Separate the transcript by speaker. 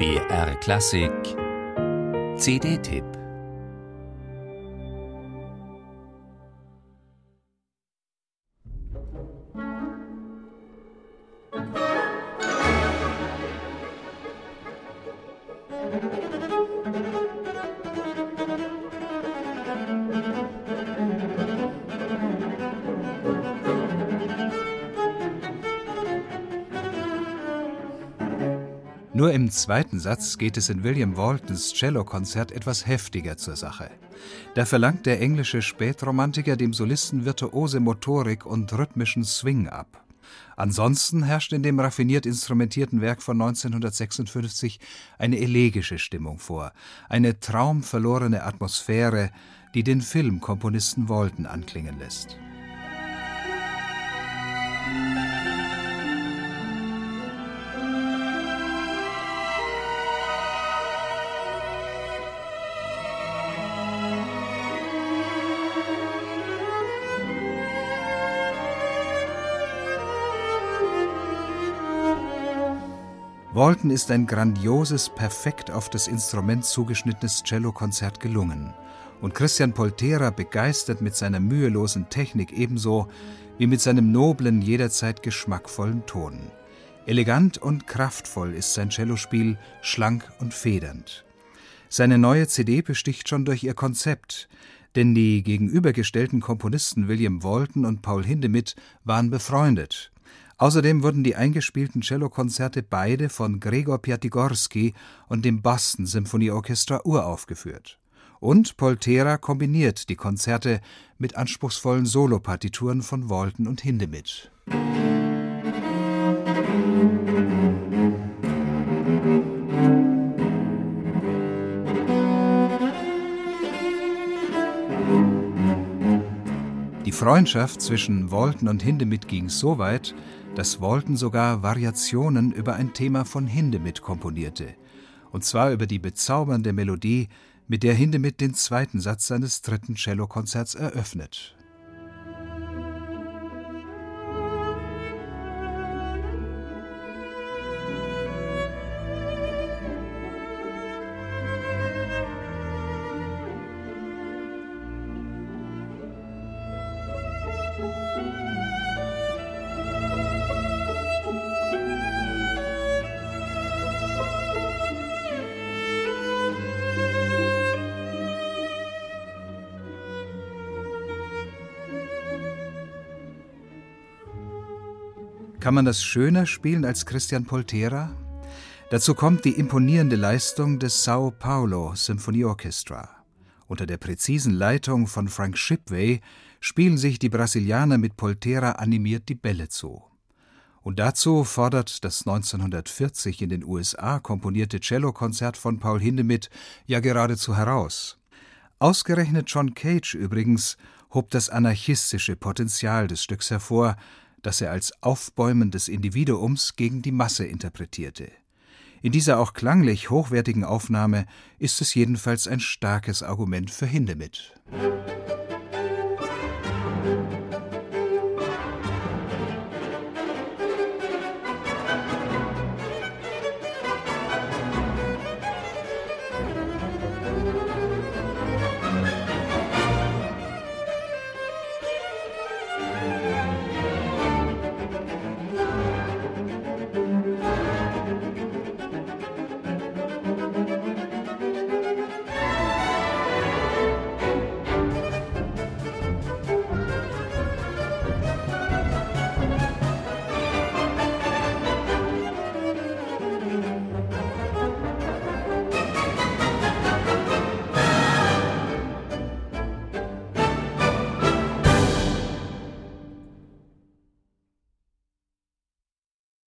Speaker 1: BR Klassik. CD-Tipp
Speaker 2: Nur im zweiten Satz geht es in William Waltons Cellokonzert etwas heftiger zur Sache. Da verlangt der englische Spätromantiker dem Solisten virtuose Motorik und rhythmischen Swing ab. Ansonsten herrscht in dem raffiniert instrumentierten Werk von 1956 eine elegische Stimmung vor, eine traumverlorene Atmosphäre, die den Filmkomponisten Walton anklingen lässt. Walton ist ein grandioses, perfekt auf das Instrument zugeschnittenes Cellokonzert gelungen. Und Christian Poltera begeistert mit seiner mühelosen Technik ebenso wie mit seinem noblen, jederzeit geschmackvollen Ton. Elegant und kraftvoll ist sein Cellospiel, schlank und federnd. Seine neue CD besticht schon durch ihr Konzept, denn die gegenübergestellten Komponisten William Walton und Paul Hindemith waren befreundet. Außerdem wurden die eingespielten Cellokonzerte beide von Gregor Piatigorsky und dem Boston Symphonieorchester uraufgeführt. Und Poltera kombiniert die Konzerte mit anspruchsvollen Solopartituren von Walton und Hindemith. Die Freundschaft zwischen Walton und Hindemith ging so weit, dass Walton sogar Variationen über ein Thema von Hindemith komponierte, und zwar über die bezaubernde Melodie, mit der Hindemith den zweiten Satz seines dritten Cellokonzerts eröffnet. Kann man das schöner spielen als Christian Poltera? Dazu kommt die imponierende Leistung des Sao Paulo Symphony Orchestra. Unter der präzisen Leitung von Frank Shipway spielen sich die Brasilianer mit Poltera animiert die Bälle zu. Und dazu fordert das 1940 in den USA komponierte Cellokonzert von Paul Hindemith ja geradezu heraus. Ausgerechnet John Cage übrigens hob das anarchistische Potenzial des Stücks hervor, das er als Aufbäumen des Individuums gegen die Masse interpretierte. In dieser auch klanglich hochwertigen Aufnahme ist es jedenfalls ein starkes Argument für Hindemith.